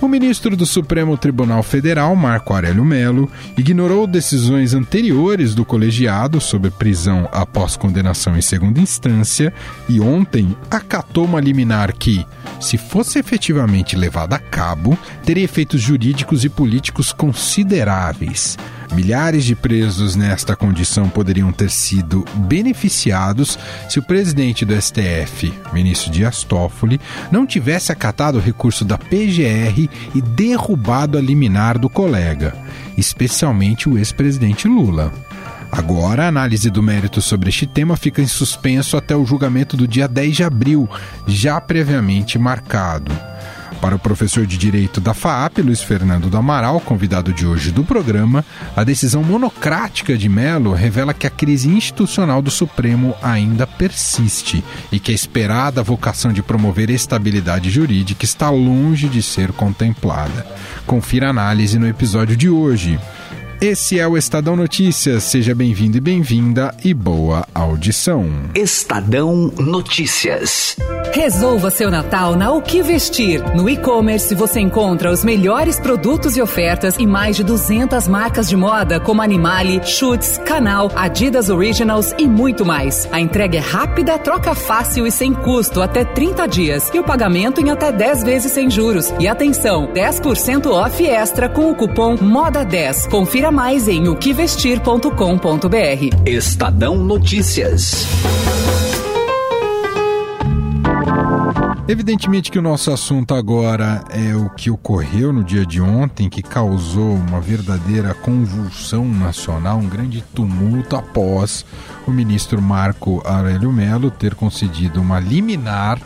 O ministro do Supremo Tribunal Federal, Marco Aurélio Melo, ignorou decisões anteriores do colegiado sobre prisão após condenação em segunda instância e ontem acatou uma liminar que, se fosse efetivamente levada a cabo, teria efeitos jurídicos e políticos consideráveis. Milhares de presos nesta condição poderiam ter sido beneficiados se o presidente do STF, ministro Dias Toffoli, não tivesse acatado o recurso da PGR e derrubado a liminar do colega, especialmente o ex-presidente Lula. Agora, a análise do mérito sobre este tema fica em suspenso até o julgamento do dia 10 de abril, já previamente marcado. Para o professor de Direito da FAAP, Luiz Fernando do Amaral, convidado de hoje do programa, a decisão monocrática de Melo revela que a crise institucional do Supremo ainda persiste e que a esperada vocação de promover estabilidade jurídica está longe de ser contemplada. Confira a análise no episódio de hoje. Esse é o Estadão Notícias. Seja bem-vindo e bem-vinda e boa audição. Estadão Notícias. Resolva seu Natal na O que Vestir. No e-commerce você encontra os melhores produtos e ofertas e mais de 200 marcas de moda como Animale, Schutz, Canal, Adidas Originals e muito mais. A entrega é rápida, troca fácil e sem custo até 30 dias e o pagamento em até 10 vezes sem juros. E atenção, 10% off extra com o cupom MODA10. Confira mais em oquevestir.com.br. Estadão Notícias. Evidentemente que o nosso assunto agora é o que ocorreu no dia de ontem, que causou uma verdadeira convulsão nacional, um grande tumulto após o ministro Marco Aurélio Melo ter concedido uma liminar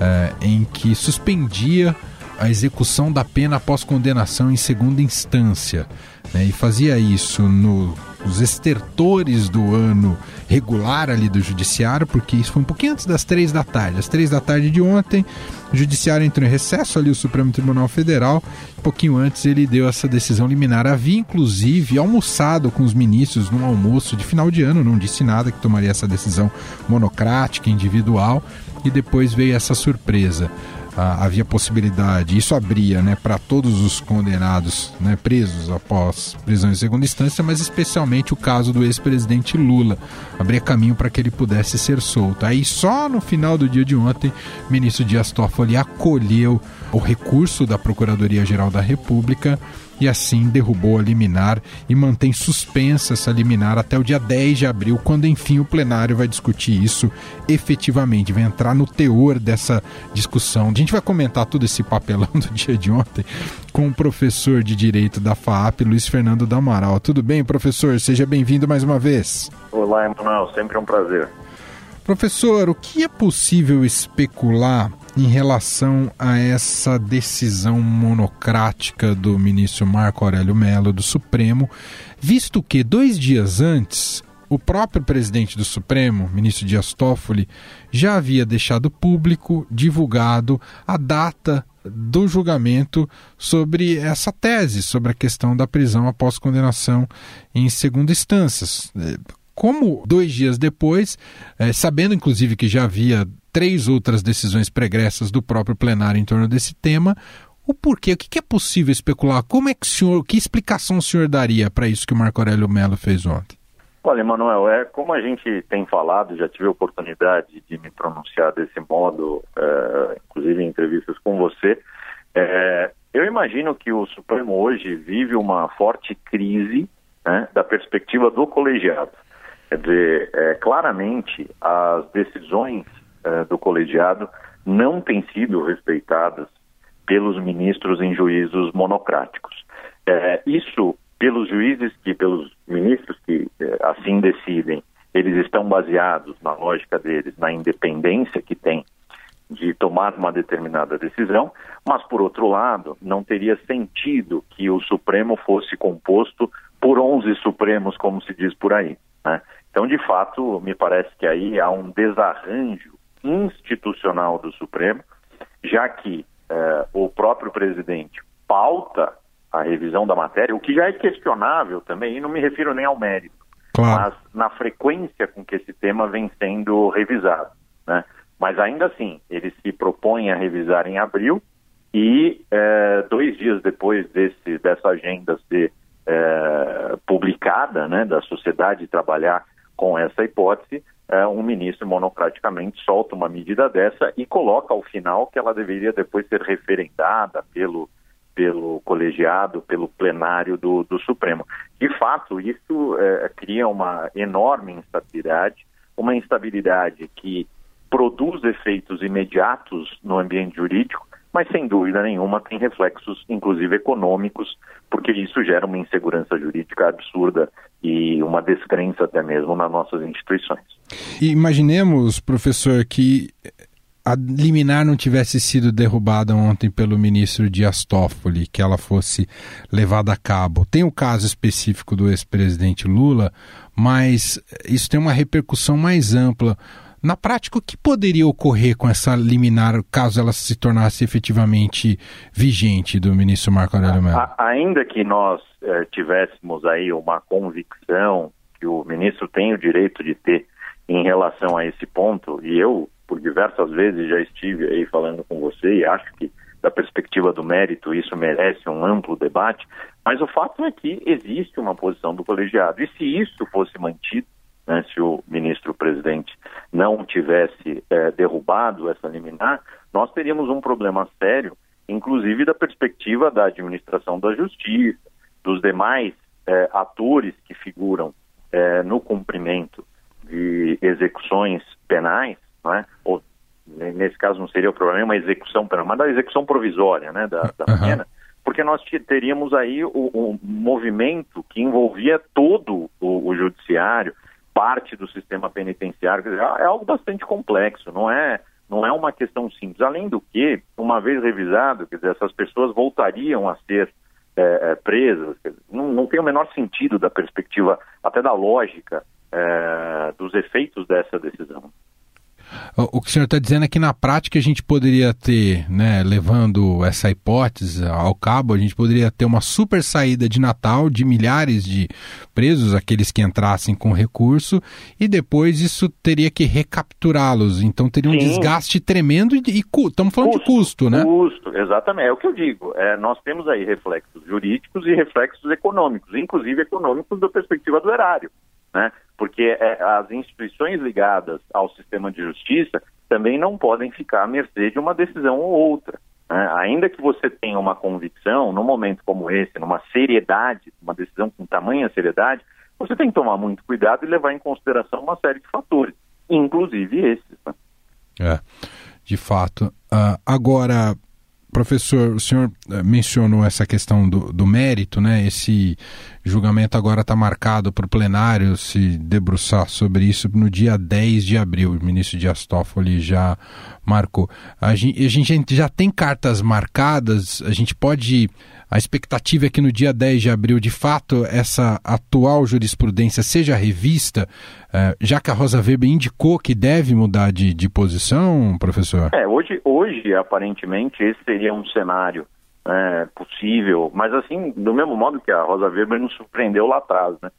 eh, em que suspendia a execução da pena após condenação em segunda instância. Né, e fazia isso nos estertores do ano regular ali do judiciário, porque isso foi um pouquinho antes das três da tarde. Às três da tarde de ontem, o judiciário entrou em recesso ali, o Supremo Tribunal Federal. Um pouquinho antes ele deu essa decisão liminar. Havia, inclusive, almoçado com os ministros num almoço de final de ano, não disse nada que tomaria essa decisão monocrática, individual, e depois veio essa surpresa ah, havia possibilidade, isso abria né, para todos os condenados né, presos após prisão em segunda instância, mas especialmente o caso do ex-presidente Lula, abria caminho para que ele pudesse ser solto. Aí só no final do dia de ontem, o ministro Dias Toffoli acolheu o recurso da Procuradoria-Geral da República e assim derrubou a liminar e mantém suspensa essa liminar até o dia 10 de abril, quando enfim o plenário vai discutir isso efetivamente, vai entrar no teor dessa discussão. A gente vai comentar todo esse papelão do dia de ontem com o professor de Direito da FAAP, Luiz Fernando da Amaral. Tudo bem, professor? Seja bem-vindo mais uma vez. Olá, Emanuel. Sempre um prazer. Professor, o que é possível especular em relação a essa decisão monocrática do ministro Marco Aurélio Mello do Supremo, visto que dois dias antes o próprio presidente do Supremo, ministro Dias Toffoli, já havia deixado público, divulgado a data do julgamento sobre essa tese, sobre a questão da prisão após condenação em segunda instância. Como dois dias depois, é, sabendo inclusive que já havia três outras decisões pregressas do próprio plenário em torno desse tema, o porquê, o que é possível especular? Como é que o senhor, que explicação o senhor daria para isso que o Marco Aurélio Mello fez ontem? Olha, Emanuel, é, como a gente tem falado, já tive a oportunidade de me pronunciar desse modo, é, inclusive em entrevistas com você, é, eu imagino que o Supremo hoje vive uma forte crise né, da perspectiva do colegiado. Quer dizer, é, claramente as decisões é, do colegiado não têm sido respeitadas pelos ministros em juízos monocráticos. É, isso, pelos juízes que, pelos ministros que é, assim decidem, eles estão baseados na lógica deles, na independência que tem de tomar uma determinada decisão, mas, por outro lado, não teria sentido que o Supremo fosse composto por 11 Supremos, como se diz por aí. Né? Então, de fato, me parece que aí há um desarranjo institucional do Supremo, já que eh, o próprio presidente pauta a revisão da matéria, o que já é questionável também, e não me refiro nem ao mérito, claro. mas na frequência com que esse tema vem sendo revisado. Né? Mas ainda assim, ele se propõe a revisar em abril e eh, dois dias depois desse, dessa agenda ser eh, publicada, né, da sociedade trabalhar com essa hipótese, um ministro monocraticamente solta uma medida dessa e coloca ao final que ela deveria depois ser referendada pelo, pelo colegiado, pelo plenário do, do Supremo. De fato, isso é, cria uma enorme instabilidade, uma instabilidade que produz efeitos imediatos no ambiente jurídico, mas sem dúvida nenhuma tem reflexos, inclusive econômicos, porque isso gera uma insegurança jurídica absurda e uma descrença até mesmo nas nossas instituições. E imaginemos, professor, que a liminar não tivesse sido derrubada ontem pelo ministro Dias Toffoli, que ela fosse levada a cabo. Tem o caso específico do ex-presidente Lula, mas isso tem uma repercussão mais ampla. Na prática, o que poderia ocorrer com essa liminar caso ela se tornasse efetivamente vigente do ministro Marco Aurélio Mello? Ainda que nós eh, tivéssemos aí uma convicção que o ministro tem o direito de ter em relação a esse ponto, e eu, por diversas vezes, já estive aí falando com você e acho que, da perspectiva do mérito, isso merece um amplo debate, mas o fato é que existe uma posição do colegiado, e se isso fosse mantido, né, se o ministro-presidente não tivesse é, derrubado essa liminar, nós teríamos um problema sério, inclusive da perspectiva da administração da justiça, dos demais é, atores que figuram é, no cumprimento de execuções penais, é? ou nesse caso não seria o problema uma execução penal, mas da execução provisória né, da, da uhum. pena, porque nós teríamos aí o, o, movimento que envolvia todo o, o judiciário, parte do sistema penitenciário, é algo bastante complexo, não é, não é uma questão simples. Além do que, uma vez revisado, quer dizer, essas pessoas voltariam a ser é, é, presas, dizer, não, não tem o menor sentido da perspectiva, até da lógica é, dos efeitos dessa decisão. O que o senhor está dizendo é que na prática a gente poderia ter, né, levando essa hipótese ao cabo, a gente poderia ter uma super saída de Natal de milhares de presos, aqueles que entrassem com recurso, e depois isso teria que recapturá-los. Então teria um Sim. desgaste tremendo e, e estamos falando custo, de custo, né? Custo, exatamente. É o que eu digo. É, nós temos aí reflexos jurídicos e reflexos econômicos, inclusive econômicos da perspectiva do erário né? Porque é, as instituições ligadas ao sistema de justiça também não podem ficar à mercê de uma decisão ou outra. Né? Ainda que você tenha uma convicção, num momento como esse, numa seriedade, uma decisão com tamanha seriedade, você tem que tomar muito cuidado e levar em consideração uma série de fatores, inclusive esses. Né? É, de fato. Uh, agora, Professor, o senhor eh, mencionou essa questão do, do mérito, né? Esse julgamento agora está marcado para o plenário se debruçar sobre isso no dia 10 de abril. O ministro Dias Toffoli já marcou. A gente, a gente já tem cartas marcadas, a gente pode. A expectativa é que no dia 10 de abril, de fato, essa atual jurisprudência seja revista, eh, já que a Rosa Weber indicou que deve mudar de, de posição, professor? É, hoje, hoje, aparentemente, esse seria um cenário né, possível, mas assim, do mesmo modo que a Rosa Weber nos surpreendeu lá atrás, né?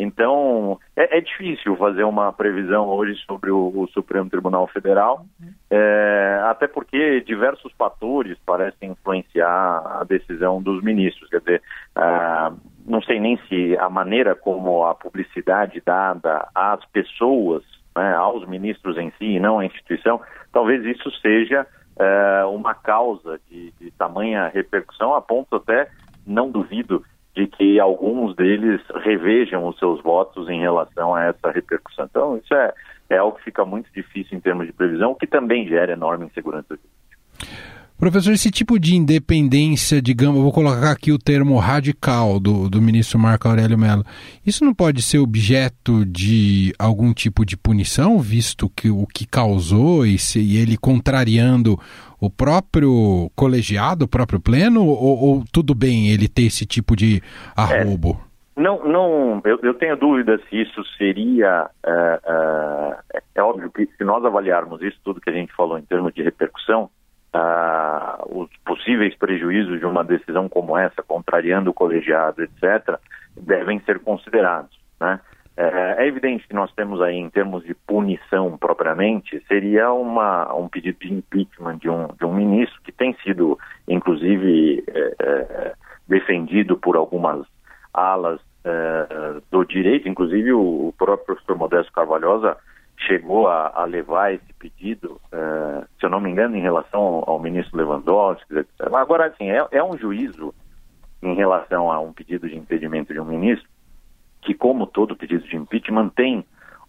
Então, é, é, difícil fazer uma previsão hoje sobre o, o Supremo Tribunal Federal, é, até porque diversos fatores parecem influenciar a decisão dos ministros. Quer dizer, ah, não sei nem se a maneira como a publicidade dada às pessoas, né, aos ministros em si, e não à instituição, talvez isso seja é, uma causa de, de tamanha repercussão, a ponto até, não duvido, de que alguns deles revejam os seus votos em relação a essa repercussão. Então, isso é, é algo que fica muito difícil em termos de previsão, o que também gera enorme insegurança jurídica. Professor, esse tipo de independência, digamos, vou colocar aqui o termo radical do, do ministro Marco Aurélio Mello, isso não pode ser objeto de algum tipo de punição, visto que o que causou e, se, e ele contrariando o próprio colegiado, o próprio pleno, ou, ou, tudo bem ele ter esse tipo de arrobo? É, não, não eu, eu, tenho dúvida se isso seria. É, é, é óbvio que se nós avaliarmos isso tudo que a gente falou em termos de repercussão, ah, os possíveis prejuízos de uma decisão como essa, contrariando o colegiado, etc., devem ser considerados. Né? É, é, evidente que nós temos aí, em termos de punição propriamente, seria uma, um pedido de impeachment de um, de um ministro que tem sido, inclusive, é, é, defendido por algumas alas é, do direito, inclusive o, o próprio professor Modesto Carvalhosa chegou a, a levar esse pedido, uh, se eu não me engano, em relação ao, ministro Lewandowski. Etc. Agora, assim, é, é, um juízo em relação a um pedido de impedimento de um ministro que, como todo pedido de impeachment, tem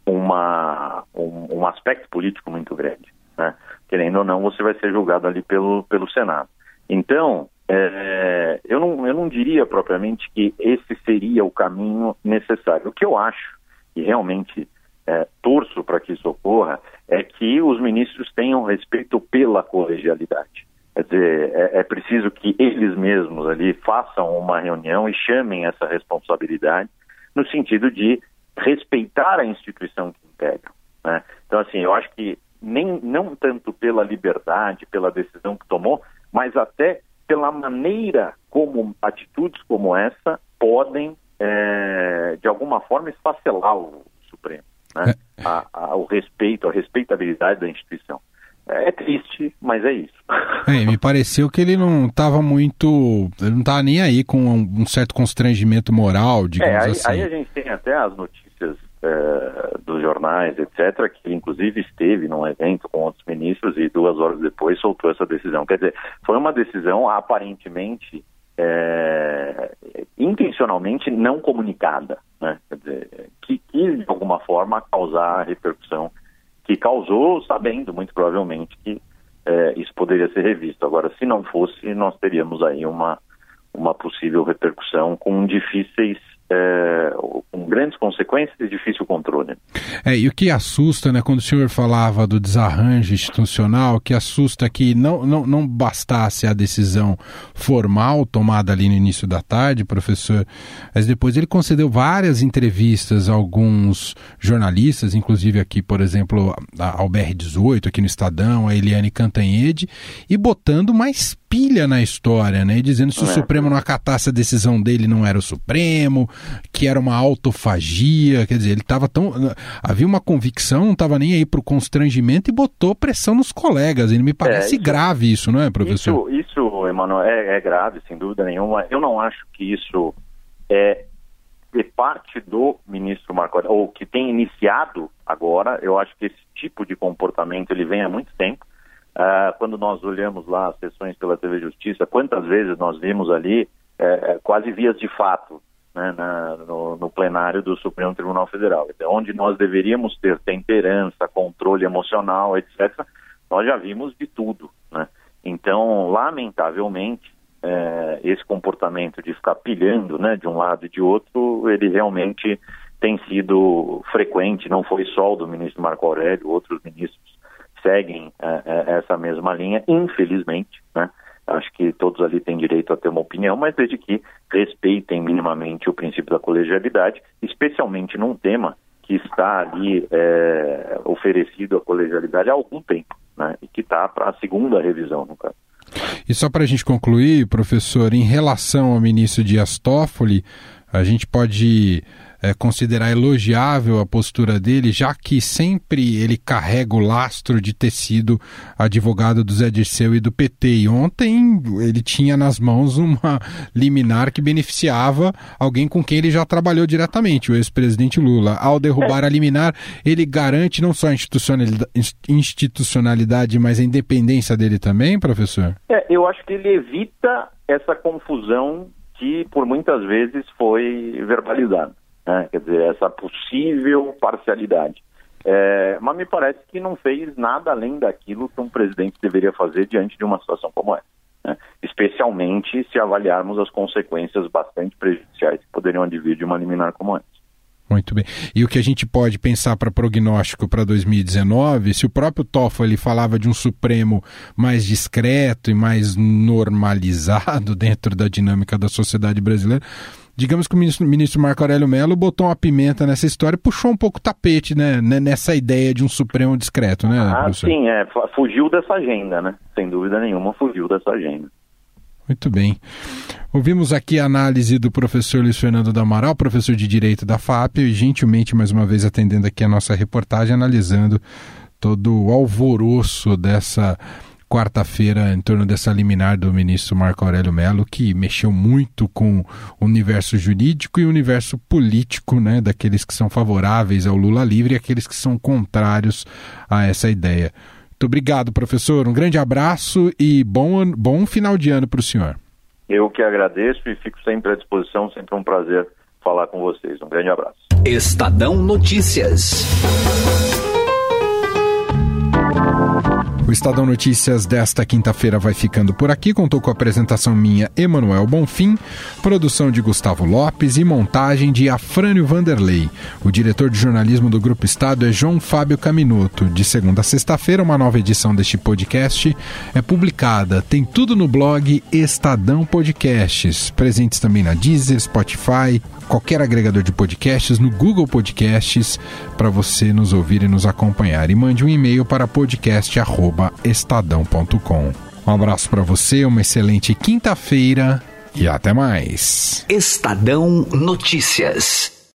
uma, um, um aspecto político muito grande. Né? Querendo ou não, você vai ser julgado ali pelo, pelo Senado. Então, é, eu, não, eu não diria propriamente que esse seria o caminho necessário. O que eu acho, e realmente é, torço para que isso ocorra, é que os ministros tenham respeito pela colegialidade. Quer dizer, é, é, preciso que eles mesmos ali façam uma reunião e chamem essa responsabilidade no sentido de respeitar a instituição que integram. Né? Então, assim, eu acho que nem não tanto pela liberdade, pela decisão que tomou, mas até pela maneira como atitudes como essa podem, é, de alguma forma, esfacelar o Supremo né? É. A, a, o respeito, a respeitabilidade da instituição. É, é triste, mas é isso. É, me pareceu que ele não estava muito. Ele não estava nem aí com um, um, certo constrangimento moral, digamos é, aí, assim. Aí a gente tem até as notícias é, dos jornais, etc., que inclusive esteve num evento com outros ministros e duas horas depois soltou essa decisão. Quer dizer, foi uma decisão aparentemente é, intencionalmente não comunicada, né? Quer dizer, que quis de alguma forma causar a repercussão que causou, sabendo muito provavelmente que é, isso poderia ser revisto. Agora, se não fosse, nós teríamos aí uma, uma possível repercussão com difíceis é, com grandes consequências e difícil controle. É, e o que assusta, né, quando o senhor falava do desarranjo institucional, que assusta é que não, não, não bastasse a decisão formal tomada ali no início da tarde, professor, mas depois ele concedeu várias entrevistas a alguns jornalistas, inclusive aqui, por exemplo, ao BR-18, aqui no Estadão, a Eliane Cantanhede, e botando mais pilha na história, né? E dizendo se o é. Supremo não acatasse a decisão dele não era o Supremo, que era uma autofagia, quer dizer, ele estava tão. Havia uma convicção, não estava nem aí para o constrangimento e botou pressão nos colegas. Ele me parece é, isso, grave isso, não é, professor? Isso, isso Emanuel, é, é grave, sem dúvida nenhuma. Eu não acho que isso é de parte do ministro Marco Aurélio, ou que tem iniciado agora, eu acho que esse tipo de comportamento ele vem há muito tempo. Uh, quando nós olhamos lá as sessões pela TV Justiça, quantas vezes nós vimos ali é, quase vias de fato né, na, no, no, plenário do Supremo Tribunal Federal. Então, onde nós deveríamos ter temperança, controle emocional, etc., nós já vimos de tudo. Né? Então, lamentavelmente, é, esse comportamento de ficar pilhando né, de um lado e de outro, ele realmente tem sido frequente, não foi só o do ministro Marco Aurélio, outros ministros seguem é, é, essa mesma linha, infelizmente, né? Acho que todos ali têm direito a ter uma opinião, mas desde que respeitem minimamente o princípio da colegialidade, especialmente num tema que está ali é, oferecido à colegialidade há algum tempo, né? E que está para a segunda revisão, no caso. E só para a gente concluir, professor, em relação ao ministro Dias Toffoli, a gente pode é, considerar elogiável a postura dele, já que sempre ele carrega o lastro de ter sido advogado do Zé Dirceu e do PT. E ontem ele tinha nas mãos uma liminar que beneficiava alguém com quem ele já trabalhou diretamente, o ex-presidente Lula. Ao derrubar a liminar, ele garante não só a institucionalidade, mas a independência dele também, professor? É, eu acho que ele evita essa confusão que por muitas vezes foi verbalizada né? quer dizer, essa possível parcialidade. É, mas me parece que não fez nada além daquilo que um presidente deveria fazer diante de uma situação como essa. Né? Especialmente se avaliarmos as consequências bastante prejudiciais que poderiam advir de uma liminar como essa. Muito bem. E o que a gente pode pensar para prognóstico para 2019, se o próprio Toffoli falava de um Supremo mais discreto e mais normalizado dentro da dinâmica da sociedade brasileira, digamos que o ministro, ministro Marco Aurélio Mello botou uma pimenta nessa história e puxou um pouco o tapete, né, nessa ideia de um Supremo discreto, né? Ah, professor? sim, é, fugiu dessa agenda, né? Sem dúvida nenhuma, fugiu dessa agenda. Muito bem. Ouvimos aqui a análise do professor Luiz Fernando do Amaral, professor de Direito da FAP, e gentilmente mais uma vez atendendo aqui a nossa reportagem, analisando todo o alvoroço dessa quarta-feira em torno dessa liminar do ministro Marco Aurélio Mello, que mexeu muito com o universo jurídico e o universo político, né, daqueles que são favoráveis ao Lula livre e aqueles que são contrários a essa ideia. Muito obrigado, professor. Um grande abraço e bom, bom final de ano para o senhor. Eu que agradeço e fico sempre à disposição, sempre um prazer falar com vocês. Um grande abraço. Estadão Notícias. O Estadão Notícias desta quinta-feira vai ficando por aqui. Contou com a apresentação minha, Emanuel Bonfim, produção de Gustavo Lopes e montagem de Afrânio Vanderlei. O diretor de jornalismo do Grupo Estado é João Fábio Caminoto. De segunda a sexta-feira, uma nova edição deste podcast é publicada. Tem tudo no blog Estadão Podcasts, presentes também na Deezer, Spotify, qualquer agregador de podcasts, no Google Podcasts, para você nos ouvir e nos acompanhar. E mande um e-mail para podcast@estadão.com. Um abraço para você, uma excelente quinta-feira e até mais. Estadão Notícias.